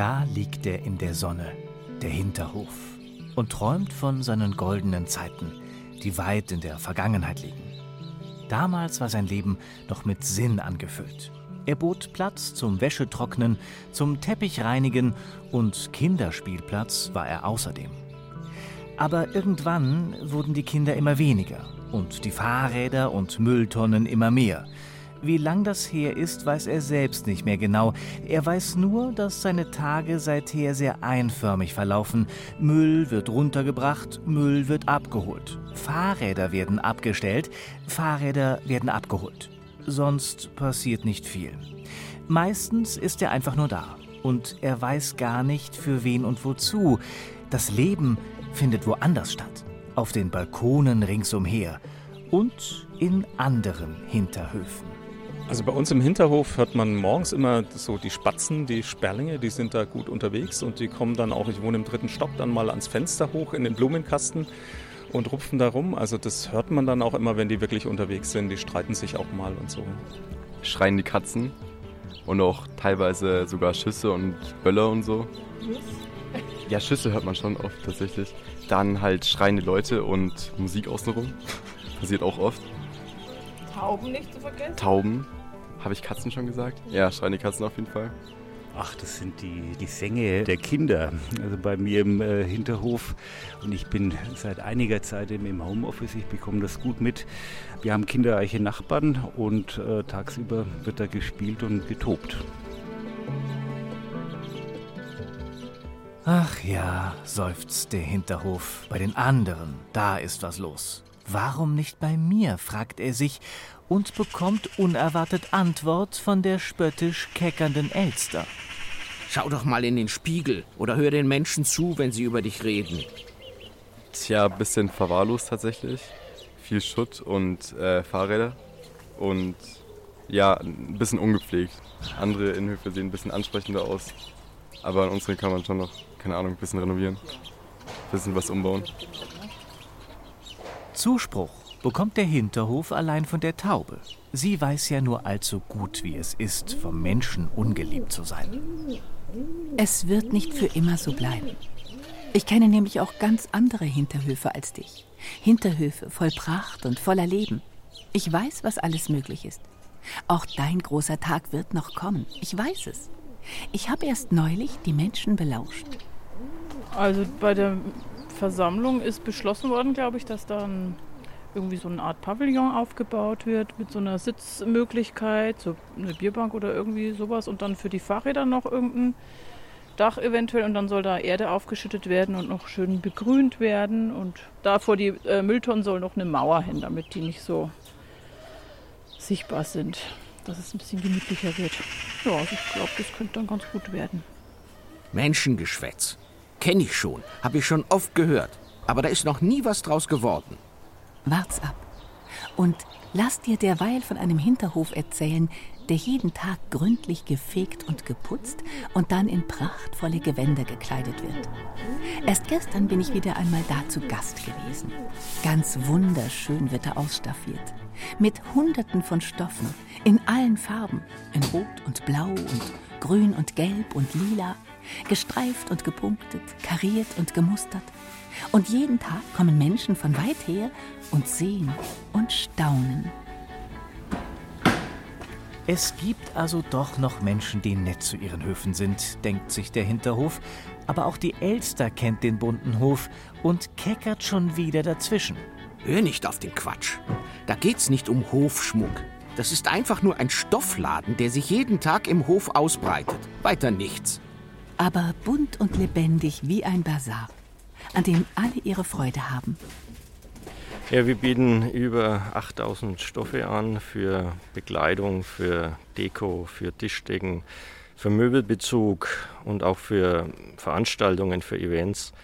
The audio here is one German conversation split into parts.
Da liegt er in der Sonne, der Hinterhof, und träumt von seinen goldenen Zeiten, die weit in der Vergangenheit liegen. Damals war sein Leben noch mit Sinn angefüllt. Er bot Platz zum Wäschetrocknen, zum Teppichreinigen und Kinderspielplatz war er außerdem. Aber irgendwann wurden die Kinder immer weniger und die Fahrräder und Mülltonnen immer mehr. Wie lang das her ist, weiß er selbst nicht mehr genau. Er weiß nur, dass seine Tage seither sehr einförmig verlaufen. Müll wird runtergebracht, Müll wird abgeholt. Fahrräder werden abgestellt, Fahrräder werden abgeholt. Sonst passiert nicht viel. Meistens ist er einfach nur da. Und er weiß gar nicht, für wen und wozu. Das Leben findet woanders statt. Auf den Balkonen ringsumher und in anderen Hinterhöfen. Also bei uns im Hinterhof hört man morgens immer so die Spatzen, die Sperlinge, die sind da gut unterwegs und die kommen dann auch, ich wohne im dritten Stock, dann mal ans Fenster hoch in den Blumenkasten und rupfen da rum. Also das hört man dann auch immer, wenn die wirklich unterwegs sind. Die streiten sich auch mal und so. Schreien die Katzen und auch teilweise sogar Schüsse und Böller und so. Ja, Schüsse hört man schon oft tatsächlich. Dann halt schreiende Leute und Musik außenrum. Passiert auch oft. Tauben nicht zu vergessen. Tauben. Habe ich Katzen schon gesagt? Ja, schreiende Katzen auf jeden Fall. Ach, das sind die Gesänge der Kinder. Also bei mir im äh, Hinterhof. Und ich bin seit einiger Zeit im Homeoffice. Ich bekomme das gut mit. Wir haben kinderreiche Nachbarn und äh, tagsüber wird da gespielt und getobt. Ach ja, seufzt der Hinterhof. Bei den anderen, da ist was los. Warum nicht bei mir, fragt er sich und bekommt unerwartet Antwort von der spöttisch keckernden Elster. Schau doch mal in den Spiegel oder hör den Menschen zu, wenn sie über dich reden. Tja, bisschen verwahrlost tatsächlich. Viel Schutt und äh, Fahrräder. Und ja, ein bisschen ungepflegt. Andere Innenhöfe sehen ein bisschen ansprechender aus. Aber an unseren kann man schon noch, keine Ahnung, ein bisschen renovieren. Ein bisschen was umbauen. Zuspruch bekommt der Hinterhof allein von der Taube. Sie weiß ja nur allzu gut, wie es ist, vom Menschen ungeliebt zu sein. Es wird nicht für immer so bleiben. Ich kenne nämlich auch ganz andere Hinterhöfe als dich. Hinterhöfe voll Pracht und voller Leben. Ich weiß, was alles möglich ist. Auch dein großer Tag wird noch kommen. Ich weiß es. Ich habe erst neulich die Menschen belauscht. Also bei der Versammlung ist beschlossen worden, glaube ich, dass dann irgendwie so eine Art Pavillon aufgebaut wird mit so einer Sitzmöglichkeit, so eine Bierbank oder irgendwie sowas und dann für die Fahrräder noch irgendein Dach eventuell und dann soll da Erde aufgeschüttet werden und noch schön begrünt werden und da vor die äh, Mülltonnen soll noch eine Mauer hin, damit die nicht so sichtbar sind, dass es ein bisschen gemütlicher wird. Ja, also ich glaube, das könnte dann ganz gut werden. Menschengeschwätz. Kenne ich schon, habe ich schon oft gehört. Aber da ist noch nie was draus geworden. Wart's ab. Und lass dir derweil von einem Hinterhof erzählen, der jeden Tag gründlich gefegt und geputzt und dann in prachtvolle Gewänder gekleidet wird. Erst gestern bin ich wieder einmal da zu Gast gewesen. Ganz wunderschön wird er ausstaffiert. Mit Hunderten von Stoffen, in allen Farben, in Rot und Blau und Grün und Gelb und Lila, gestreift und gepunktet, kariert und gemustert. Und jeden Tag kommen Menschen von weit her und sehen und staunen. Es gibt also doch noch Menschen, die nett zu ihren Höfen sind, denkt sich der Hinterhof. Aber auch die Elster kennt den bunten Hof und keckert schon wieder dazwischen. Hör nicht auf den Quatsch. Da geht's nicht um Hofschmuck. Das ist einfach nur ein Stoffladen, der sich jeden Tag im Hof ausbreitet. Weiter nichts. Aber bunt und lebendig wie ein Bazar, an dem alle ihre Freude haben. Ja, wir bieten über 8000 Stoffe an für Bekleidung, für Deko, für Tischdecken, für Möbelbezug und auch für Veranstaltungen, für Events.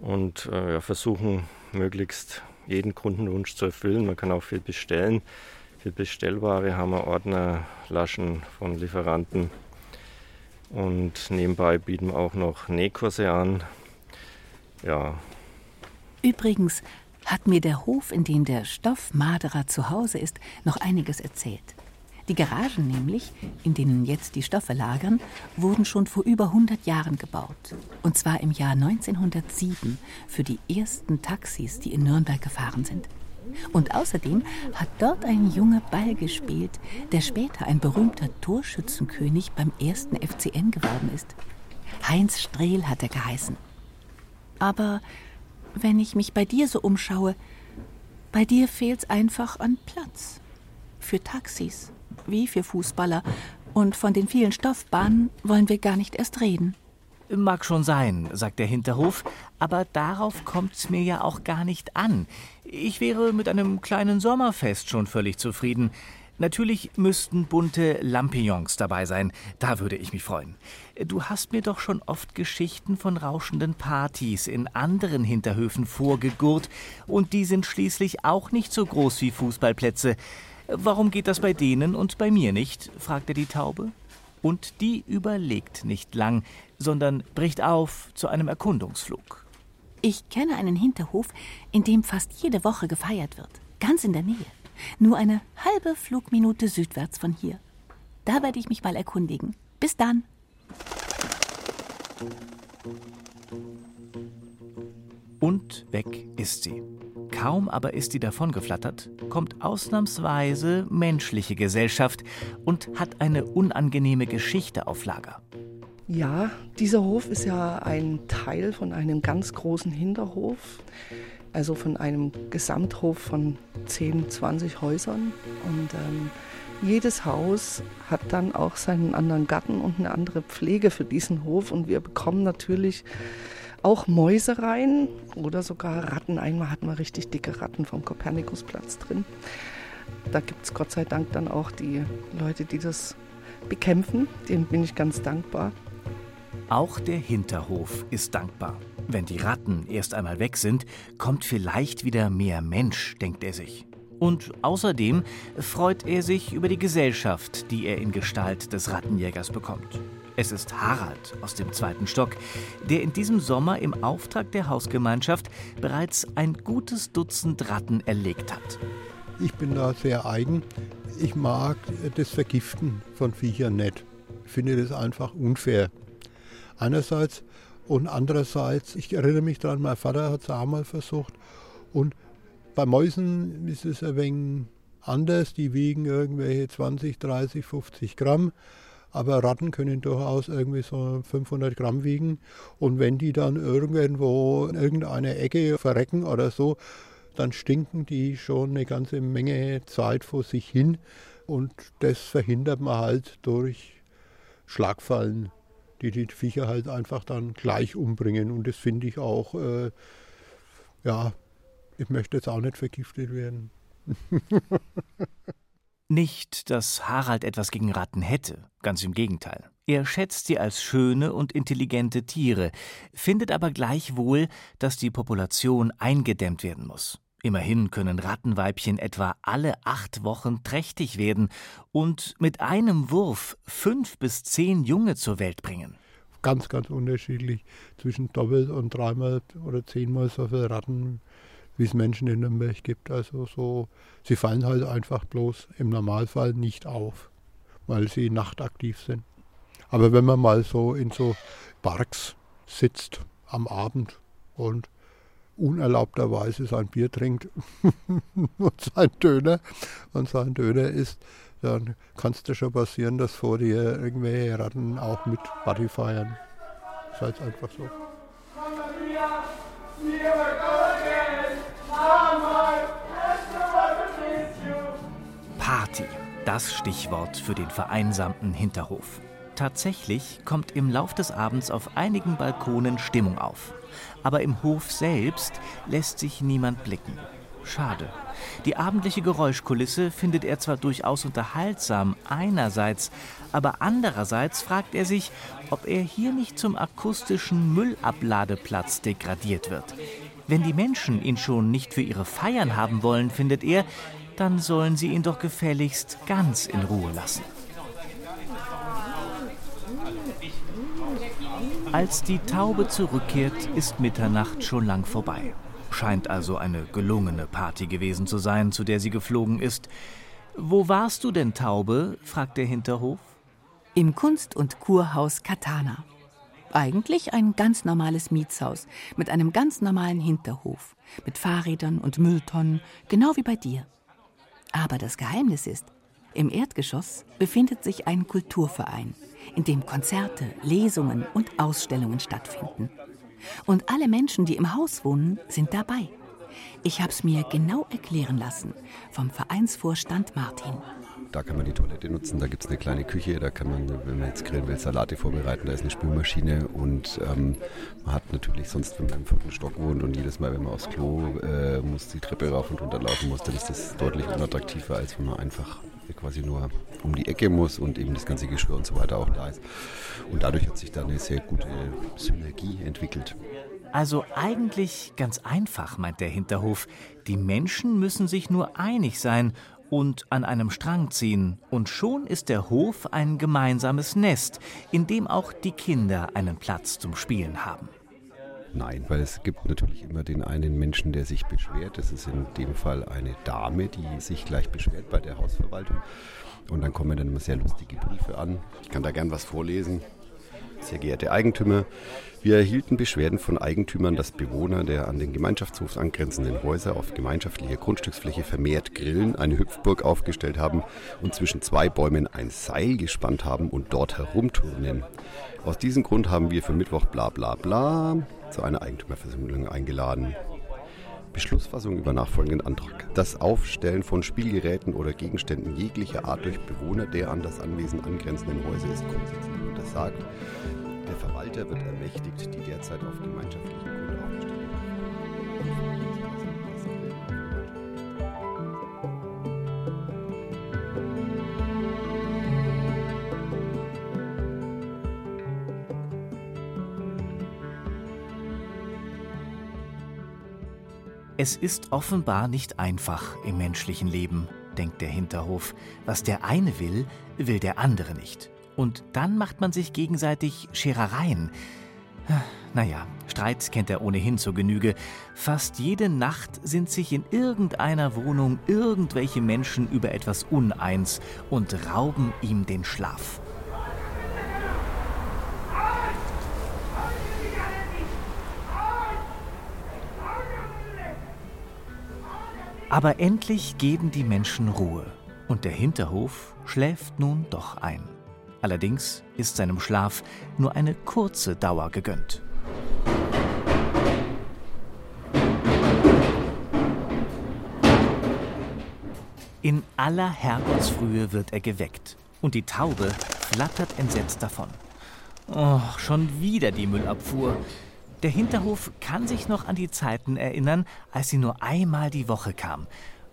Und äh, ja, versuchen möglichst jeden Kundenwunsch zu erfüllen. Man kann auch viel bestellen. Für Bestellware haben wir Ordner, Laschen von Lieferanten. Und nebenbei bieten wir auch noch Nähkurse an. Ja. Übrigens hat mir der Hof, in dem der Stoffmaderer zu Hause ist, noch einiges erzählt. Die Garagen nämlich, in denen jetzt die Stoffe lagern, wurden schon vor über 100 Jahren gebaut. Und zwar im Jahr 1907 für die ersten Taxis, die in Nürnberg gefahren sind. Und außerdem hat dort ein Junge Ball gespielt, der später ein berühmter Torschützenkönig beim ersten FCN geworden ist. Heinz Strehl hat er geheißen. Aber wenn ich mich bei dir so umschaue, bei dir fehlt's einfach an Platz. Für Taxis, wie für Fußballer. Und von den vielen Stoffbahnen wollen wir gar nicht erst reden. Mag schon sein, sagt der Hinterhof, aber darauf kommt's mir ja auch gar nicht an. Ich wäre mit einem kleinen Sommerfest schon völlig zufrieden. Natürlich müssten bunte Lampions dabei sein, da würde ich mich freuen. Du hast mir doch schon oft Geschichten von rauschenden Partys in anderen Hinterhöfen vorgegurrt, und die sind schließlich auch nicht so groß wie Fußballplätze. Warum geht das bei denen und bei mir nicht? fragte die Taube. Und die überlegt nicht lang, sondern bricht auf zu einem Erkundungsflug. Ich kenne einen Hinterhof, in dem fast jede Woche gefeiert wird. Ganz in der Nähe. Nur eine halbe Flugminute südwärts von hier. Da werde ich mich mal erkundigen. Bis dann. Und weg ist sie. Kaum aber ist sie davongeflattert, kommt ausnahmsweise menschliche Gesellschaft und hat eine unangenehme Geschichte auf Lager. Ja, dieser Hof ist ja ein Teil von einem ganz großen Hinterhof, also von einem Gesamthof von 10, 20 Häusern. Und ähm, jedes Haus hat dann auch seinen anderen Garten und eine andere Pflege für diesen Hof. Und wir bekommen natürlich auch Mäuse rein oder sogar Ratten. Einmal hatten wir richtig dicke Ratten vom Kopernikusplatz drin. Da gibt es Gott sei Dank dann auch die Leute, die das bekämpfen. Denen bin ich ganz dankbar. Auch der Hinterhof ist dankbar. Wenn die Ratten erst einmal weg sind, kommt vielleicht wieder mehr Mensch, denkt er sich. Und außerdem freut er sich über die Gesellschaft, die er in Gestalt des Rattenjägers bekommt. Es ist Harald aus dem zweiten Stock, der in diesem Sommer im Auftrag der Hausgemeinschaft bereits ein gutes Dutzend Ratten erlegt hat. Ich bin da sehr eigen. Ich mag das Vergiften von Viechern nicht. Ich finde das einfach unfair. Einerseits und andererseits, ich erinnere mich daran, mein Vater hat es auch mal versucht. Und bei Mäusen ist es ein wenig anders. Die wiegen irgendwelche 20, 30, 50 Gramm aber Ratten können durchaus irgendwie so 500 Gramm wiegen. Und wenn die dann irgendwo in irgendeiner Ecke verrecken oder so, dann stinken die schon eine ganze Menge Zeit vor sich hin. Und das verhindert man halt durch Schlagfallen, die die Viecher halt einfach dann gleich umbringen. Und das finde ich auch, äh, ja, ich möchte jetzt auch nicht vergiftet werden. Nicht, dass Harald etwas gegen Ratten hätte, ganz im Gegenteil. Er schätzt sie als schöne und intelligente Tiere, findet aber gleichwohl, dass die Population eingedämmt werden muss. Immerhin können Rattenweibchen etwa alle acht Wochen trächtig werden und mit einem Wurf fünf bis zehn Junge zur Welt bringen. Ganz, ganz unterschiedlich zwischen doppelt und dreimal oder zehnmal so viele Ratten wie es Menschen in Nürnberg gibt. Also so, sie fallen halt einfach bloß im Normalfall nicht auf, weil sie nachtaktiv sind. Aber wenn man mal so in so Parks sitzt am Abend und unerlaubterweise sein Bier trinkt und sein Döner und sein Döner isst, dann kann es dir schon passieren, dass vor dir irgendwelche Ratten auch mit Party feiern. Das ist halt einfach so. Party, das Stichwort für den vereinsamten Hinterhof. Tatsächlich kommt im Lauf des Abends auf einigen Balkonen Stimmung auf. Aber im Hof selbst lässt sich niemand blicken. Schade. Die abendliche Geräuschkulisse findet er zwar durchaus unterhaltsam einerseits, aber andererseits fragt er sich, ob er hier nicht zum akustischen Müllabladeplatz degradiert wird. Wenn die Menschen ihn schon nicht für ihre Feiern haben wollen, findet er, dann sollen sie ihn doch gefälligst ganz in Ruhe lassen. Als die Taube zurückkehrt, ist Mitternacht schon lang vorbei. Scheint also eine gelungene Party gewesen zu sein, zu der sie geflogen ist. Wo warst du denn, Taube? fragt der Hinterhof. Im Kunst- und Kurhaus Katana. Eigentlich ein ganz normales Mietshaus mit einem ganz normalen Hinterhof, mit Fahrrädern und Mülltonnen, genau wie bei dir. Aber das Geheimnis ist, im Erdgeschoss befindet sich ein Kulturverein, in dem Konzerte, Lesungen und Ausstellungen stattfinden. Und alle Menschen, die im Haus wohnen, sind dabei. Ich habe es mir genau erklären lassen vom Vereinsvorstand Martin. Da kann man die Toilette nutzen, da gibt es eine kleine Küche, da kann man, wenn man jetzt grillen will, Salate vorbereiten, da ist eine Spülmaschine und ähm, man hat natürlich sonst, wenn man im vierten Stock wohnt und jedes Mal, wenn man aufs Klo äh, muss, die Treppe rauf und runter laufen muss, dann ist das deutlich unattraktiver, als wenn man einfach quasi nur um die Ecke muss und eben das ganze Geschirr und so weiter auch da ist. Und dadurch hat sich da eine sehr gute Synergie entwickelt. Also eigentlich ganz einfach, meint der Hinterhof. Die Menschen müssen sich nur einig sein und an einem Strang ziehen, und schon ist der Hof ein gemeinsames Nest, in dem auch die Kinder einen Platz zum Spielen haben. Nein, weil es gibt natürlich immer den einen Menschen, der sich beschwert. Das ist in dem Fall eine Dame, die sich gleich beschwert bei der Hausverwaltung. Und dann kommen dann immer sehr lustige Briefe an. Ich kann da gern was vorlesen. Sehr geehrte Eigentümer, wir erhielten Beschwerden von Eigentümern, dass Bewohner der an den Gemeinschaftshof angrenzenden Häuser auf gemeinschaftlicher Grundstücksfläche vermehrt Grillen, eine Hüpfburg aufgestellt haben und zwischen zwei Bäumen ein Seil gespannt haben und dort herumturnen. Aus diesem Grund haben wir für Mittwoch bla bla bla zu einer Eigentümerversammlung eingeladen. Beschlussfassung über nachfolgenden Antrag. Das Aufstellen von Spielgeräten oder Gegenständen jeglicher Art durch Bewohner der an das Anwesen angrenzenden Häuser ist grundsätzlich untersagt. Der Verwalter wird ermächtigt, die derzeit auf gemeinschaftlichen Grund aufgestellten Es ist offenbar nicht einfach im menschlichen Leben, denkt der Hinterhof. Was der eine will, will der andere nicht. Und dann macht man sich gegenseitig Scherereien. Naja, Streit kennt er ohnehin zur Genüge. Fast jede Nacht sind sich in irgendeiner Wohnung irgendwelche Menschen über etwas uneins und rauben ihm den Schlaf. Aber endlich geben die Menschen Ruhe und der Hinterhof schläft nun doch ein. Allerdings ist seinem Schlaf nur eine kurze Dauer gegönnt. In aller Herrgottsfrühe wird er geweckt und die Taube flattert entsetzt davon. Oh, schon wieder die Müllabfuhr. Der Hinterhof kann sich noch an die Zeiten erinnern, als sie nur einmal die Woche kam.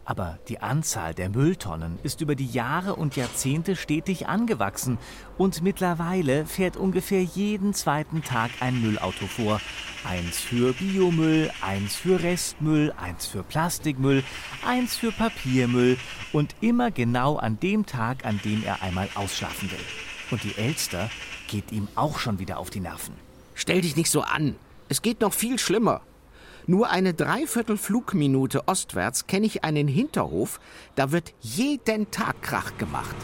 Aber die Anzahl der Mülltonnen ist über die Jahre und Jahrzehnte stetig angewachsen und mittlerweile fährt ungefähr jeden zweiten Tag ein Müllauto vor. Eins für Biomüll, eins für Restmüll, eins für Plastikmüll, eins für Papiermüll und immer genau an dem Tag, an dem er einmal ausschlafen will. Und die Elster geht ihm auch schon wieder auf die Nerven. Stell dich nicht so an. Es geht noch viel schlimmer. Nur eine Dreiviertel-Flugminute ostwärts kenne ich einen Hinterhof, da wird jeden Tag Krach gemacht.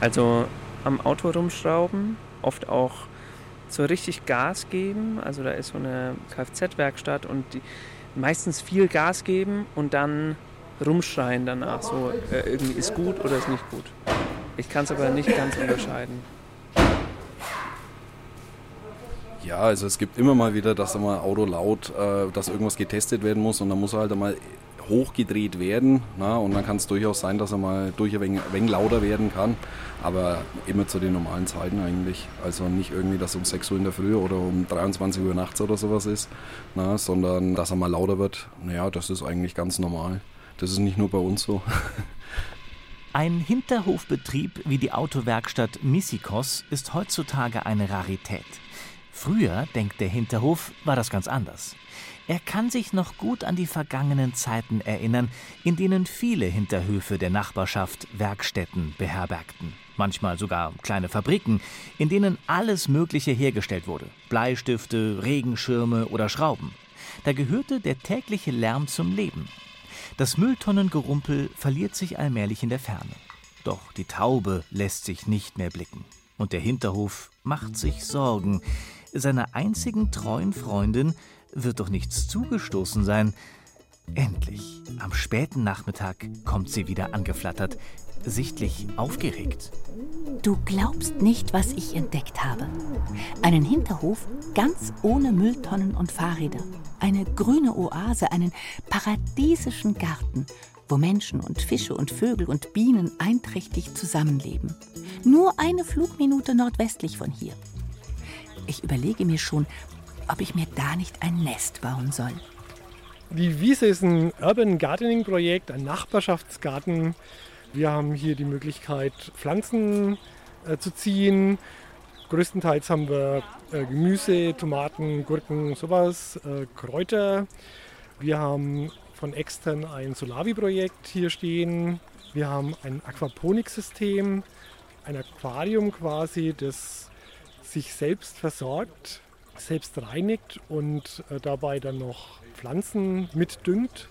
Also am Auto rumschrauben, oft auch so richtig Gas geben. Also da ist so eine Kfz-Werkstatt und meistens viel Gas geben und dann rumschreien danach. So äh, irgendwie ist gut oder ist nicht gut. Ich kann es aber nicht ganz unterscheiden. Ja, also es gibt immer mal wieder, dass einmal Auto laut, äh, dass irgendwas getestet werden muss und dann muss er halt einmal hochgedreht werden. Na, und dann kann es durchaus sein, dass er mal durch ein wenig, ein wenig lauter werden kann. Aber immer zu den normalen Zeiten eigentlich. Also nicht irgendwie, dass um 6 Uhr in der Früh oder um 23 Uhr nachts oder sowas ist, na, sondern dass er mal lauter wird. Naja, das ist eigentlich ganz normal. Das ist nicht nur bei uns so. Ein Hinterhofbetrieb wie die Autowerkstatt Missikos ist heutzutage eine Rarität. Früher, denkt der Hinterhof, war das ganz anders. Er kann sich noch gut an die vergangenen Zeiten erinnern, in denen viele Hinterhöfe der Nachbarschaft Werkstätten beherbergten. Manchmal sogar kleine Fabriken, in denen alles Mögliche hergestellt wurde. Bleistifte, Regenschirme oder Schrauben. Da gehörte der tägliche Lärm zum Leben. Das Mülltonnengerumpel verliert sich allmählich in der Ferne. Doch die Taube lässt sich nicht mehr blicken. Und der Hinterhof macht sich Sorgen. Seiner einzigen treuen Freundin wird doch nichts zugestoßen sein. Endlich, am späten Nachmittag, kommt sie wieder angeflattert, sichtlich aufgeregt. Du glaubst nicht, was ich entdeckt habe. Einen Hinterhof ganz ohne Mülltonnen und Fahrräder. Eine grüne Oase, einen paradiesischen Garten, wo Menschen und Fische und Vögel und Bienen einträchtig zusammenleben. Nur eine Flugminute nordwestlich von hier. Ich überlege mir schon, ob ich mir da nicht ein Nest bauen soll. Die Wiese ist ein Urban Gardening Projekt, ein Nachbarschaftsgarten. Wir haben hier die Möglichkeit, Pflanzen äh, zu ziehen. Größtenteils haben wir äh, Gemüse, Tomaten, Gurken, sowas, äh, Kräuter. Wir haben von extern ein Solavi-Projekt hier stehen. Wir haben ein Aquaponiksystem, ein Aquarium quasi, das sich selbst versorgt, selbst reinigt und äh, dabei dann noch Pflanzen mitdüngt.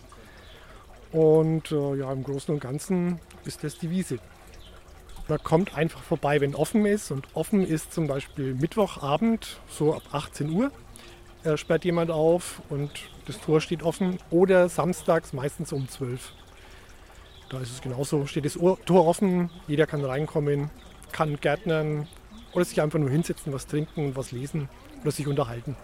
Und äh, ja, im Großen und Ganzen ist das die Wiese. Man kommt einfach vorbei, wenn offen ist. Und offen ist zum Beispiel Mittwochabend, so ab 18 Uhr, äh, sperrt jemand auf und das Tor steht offen. Oder samstags meistens um 12 Da ist es genauso, steht das Tor offen, jeder kann reinkommen, kann gärtnern oder sich einfach nur hinsetzen, was trinken, was lesen oder sich unterhalten.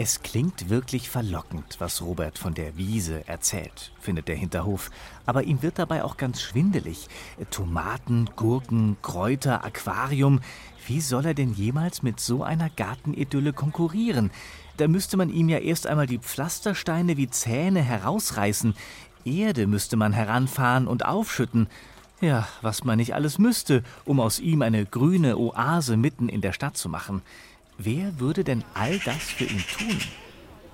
Es klingt wirklich verlockend, was Robert von der Wiese erzählt, findet der Hinterhof. Aber ihm wird dabei auch ganz schwindelig. Tomaten, Gurken, Kräuter, Aquarium. Wie soll er denn jemals mit so einer Gartenidylle konkurrieren? Da müsste man ihm ja erst einmal die Pflastersteine wie Zähne herausreißen. Erde müsste man heranfahren und aufschütten. Ja, was man nicht alles müsste, um aus ihm eine grüne Oase mitten in der Stadt zu machen. Wer würde denn all das für ihn tun?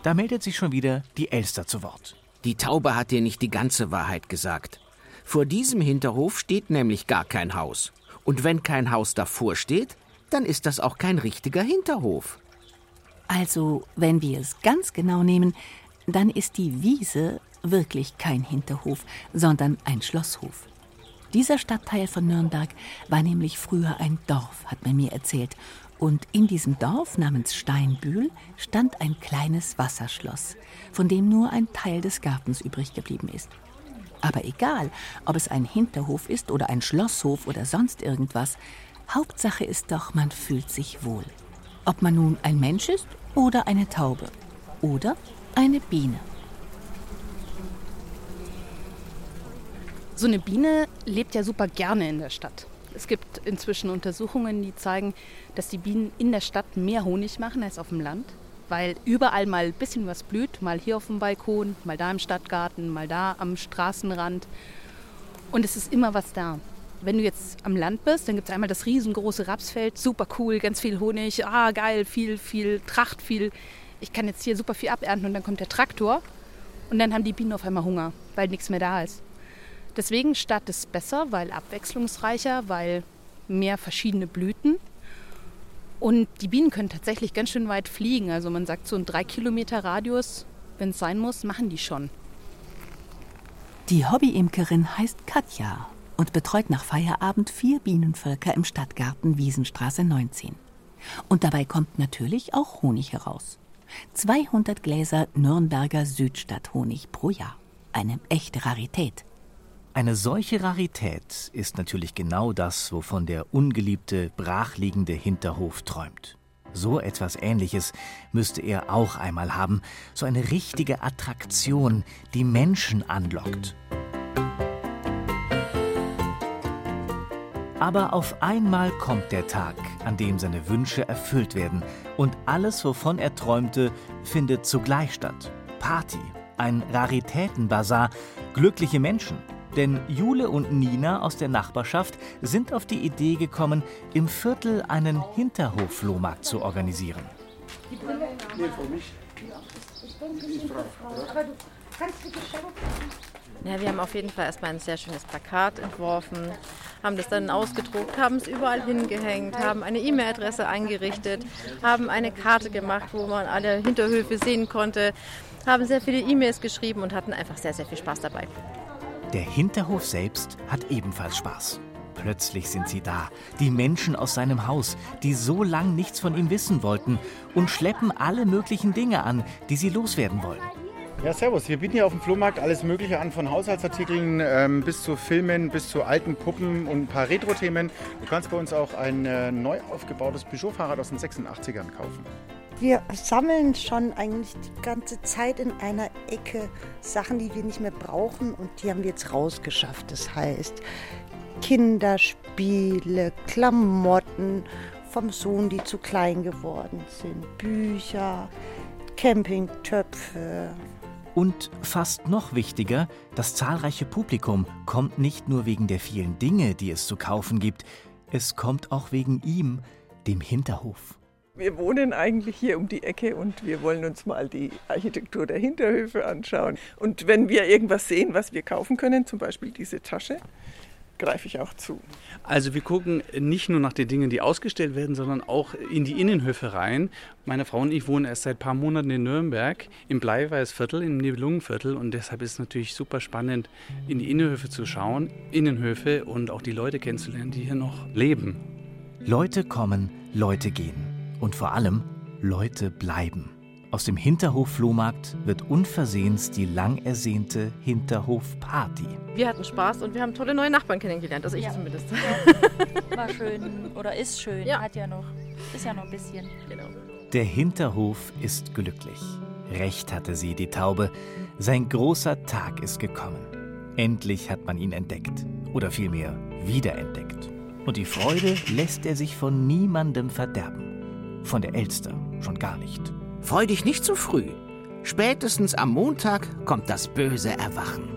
Da meldet sich schon wieder die Elster zu Wort. Die Taube hat dir nicht die ganze Wahrheit gesagt. Vor diesem Hinterhof steht nämlich gar kein Haus. Und wenn kein Haus davor steht, dann ist das auch kein richtiger Hinterhof. Also, wenn wir es ganz genau nehmen, dann ist die Wiese wirklich kein Hinterhof, sondern ein Schlosshof. Dieser Stadtteil von Nürnberg war nämlich früher ein Dorf, hat man mir erzählt, und in diesem Dorf namens Steinbühl stand ein kleines Wasserschloss, von dem nur ein Teil des Gartens übrig geblieben ist. Aber egal, ob es ein Hinterhof ist oder ein Schlosshof oder sonst irgendwas, Hauptsache ist doch, man fühlt sich wohl. Ob man nun ein Mensch ist oder eine Taube oder eine Biene. So eine Biene lebt ja super gerne in der Stadt. Es gibt inzwischen Untersuchungen, die zeigen, dass die Bienen in der Stadt mehr Honig machen als auf dem Land, weil überall mal ein bisschen was blüht, mal hier auf dem Balkon, mal da im Stadtgarten, mal da am Straßenrand. Und es ist immer was da. Wenn du jetzt am Land bist, dann gibt es einmal das riesengroße Rapsfeld, super cool, ganz viel Honig, ah geil, viel, viel Tracht, viel. Ich kann jetzt hier super viel abernten und dann kommt der Traktor und dann haben die Bienen auf einmal Hunger, weil nichts mehr da ist. Deswegen Stadt ist besser, weil abwechslungsreicher, weil mehr verschiedene Blüten. Und die Bienen können tatsächlich ganz schön weit fliegen. Also man sagt so ein drei Kilometer Radius, wenn es sein muss, machen die schon. Die Hobbyimkerin heißt Katja und betreut nach Feierabend vier Bienenvölker im Stadtgarten Wiesenstraße 19. Und dabei kommt natürlich auch Honig heraus. 200 Gläser Nürnberger Südstadthonig pro Jahr. Eine echte Rarität. Eine solche Rarität ist natürlich genau das, wovon der ungeliebte, brachliegende Hinterhof träumt. So etwas Ähnliches müsste er auch einmal haben, so eine richtige Attraktion, die Menschen anlockt. Aber auf einmal kommt der Tag, an dem seine Wünsche erfüllt werden und alles, wovon er träumte, findet zugleich statt. Party, ein Raritätenbazar, glückliche Menschen, denn Jule und Nina aus der Nachbarschaft sind auf die Idee gekommen, im Viertel einen Hinterhof-Flohmarkt zu organisieren. Kannst du Geschenke ja, wir haben auf jeden Fall erstmal ein sehr schönes Plakat entworfen, haben das dann ausgedruckt, haben es überall hingehängt, haben eine E-Mail-Adresse eingerichtet, haben eine Karte gemacht, wo man alle Hinterhöfe sehen konnte, haben sehr viele E-Mails geschrieben und hatten einfach sehr, sehr viel Spaß dabei. Der Hinterhof selbst hat ebenfalls Spaß. Plötzlich sind sie da, die Menschen aus seinem Haus, die so lang nichts von ihm wissen wollten und schleppen alle möglichen Dinge an, die sie loswerden wollen. Ja, servus. Wir bieten hier auf dem Flohmarkt alles Mögliche an, von Haushaltsartikeln ähm, bis zu Filmen, bis zu alten Puppen und ein paar Retro-Themen. Du kannst bei uns auch ein äh, neu aufgebautes Peugeot-Fahrrad aus den 86ern kaufen. Wir sammeln schon eigentlich die ganze Zeit in einer Ecke Sachen, die wir nicht mehr brauchen und die haben wir jetzt rausgeschafft. Das heißt Kinderspiele, Klamotten vom Sohn, die zu klein geworden sind, Bücher, Campingtöpfe, und fast noch wichtiger, das zahlreiche Publikum kommt nicht nur wegen der vielen Dinge, die es zu kaufen gibt, es kommt auch wegen ihm, dem Hinterhof. Wir wohnen eigentlich hier um die Ecke und wir wollen uns mal die Architektur der Hinterhöfe anschauen. Und wenn wir irgendwas sehen, was wir kaufen können, zum Beispiel diese Tasche, greife ich auch zu. Also wir gucken nicht nur nach den Dingen, die ausgestellt werden, sondern auch in die Innenhöfe rein. Meine Frau und ich wohnen erst seit ein paar Monaten in Nürnberg, im Bleiweißviertel, im Nibelungenviertel und deshalb ist es natürlich super spannend, in die Innenhöfe zu schauen, Innenhöfe und auch die Leute kennenzulernen, die hier noch leben. Leute kommen, Leute gehen und vor allem Leute bleiben. Aus dem Hinterhof-Flohmarkt wird unversehens die lang ersehnte Hinterhof-Party. Wir hatten Spaß und wir haben tolle neue Nachbarn kennengelernt, also ich ja. zumindest. Ja. War schön oder ist schön, ja. hat ja noch, ist ja noch ein bisschen. Genau. Der Hinterhof ist glücklich. Recht hatte sie, die Taube. Sein großer Tag ist gekommen. Endlich hat man ihn entdeckt. Oder vielmehr wiederentdeckt. Und die Freude lässt er sich von niemandem verderben. Von der Elster schon gar nicht. Freu dich nicht zu früh. Spätestens am Montag kommt das böse Erwachen.